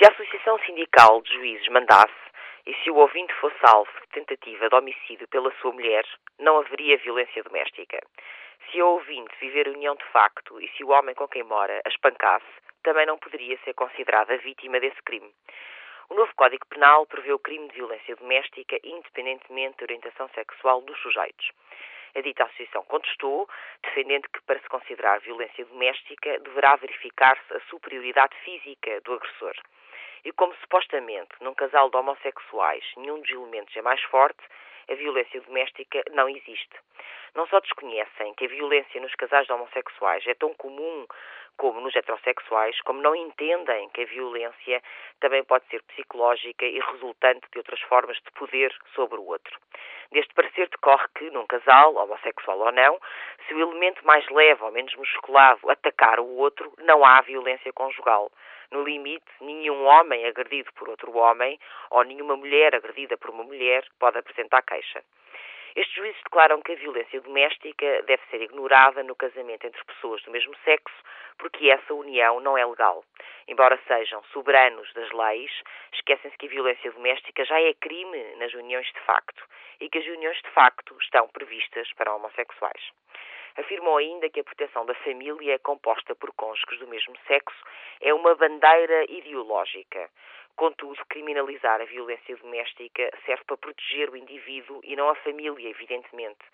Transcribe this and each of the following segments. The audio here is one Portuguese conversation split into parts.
Se a Associação Sindical de Juízes mandasse e se o ouvinte fosse alvo de tentativa de homicídio pela sua mulher, não haveria violência doméstica. Se a ouvinte viver união de facto e se o homem com quem mora a espancasse, também não poderia ser considerada vítima desse crime. O novo Código Penal prevê o crime de violência doméstica independentemente da orientação sexual dos sujeitos. A dita associação contestou, defendendo que, para se considerar violência doméstica, deverá verificar-se a superioridade física do agressor. E como supostamente num casal de homossexuais nenhum dos elementos é mais forte, a violência doméstica não existe. Não só desconhecem que a violência nos casais de homossexuais é tão comum como nos heterossexuais, como não entendem que a violência também pode ser psicológica e resultante de outras formas de poder sobre o outro. Deste parecer decorre que, num casal, homossexual ou não, se o elemento mais leve ou menos musculado atacar o outro, não há violência conjugal. No limite, nenhum homem agredido por outro homem ou nenhuma mulher agredida por uma mulher pode apresentar queixa. Estes juízes declaram que a violência doméstica deve ser ignorada no casamento entre pessoas do mesmo sexo, porque essa união não é legal. Embora sejam soberanos das leis, esquecem-se que a violência doméstica já é crime nas uniões de facto e que as uniões de facto estão previstas para homossexuais. Afirmou ainda que a proteção da família, composta por cônjuges do mesmo sexo, é uma bandeira ideológica. Contudo, criminalizar a violência doméstica serve para proteger o indivíduo e não a família, evidentemente.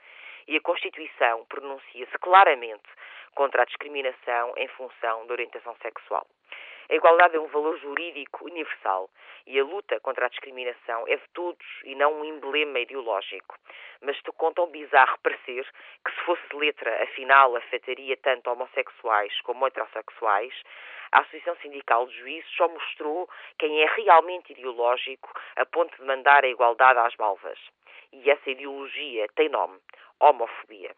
E a Constituição pronuncia-se claramente contra a discriminação em função da orientação sexual. A igualdade é um valor jurídico universal e a luta contra a discriminação é de todos e não um emblema ideológico. Mas te conta um bizarro parecer que, se fosse letra, afinal afetaria tanto homossexuais como heterossexuais, a Associação Sindical de Juízes só mostrou quem é realmente ideológico a ponto de mandar a igualdade às malvas. E essa ideologia tem nome: homofobia.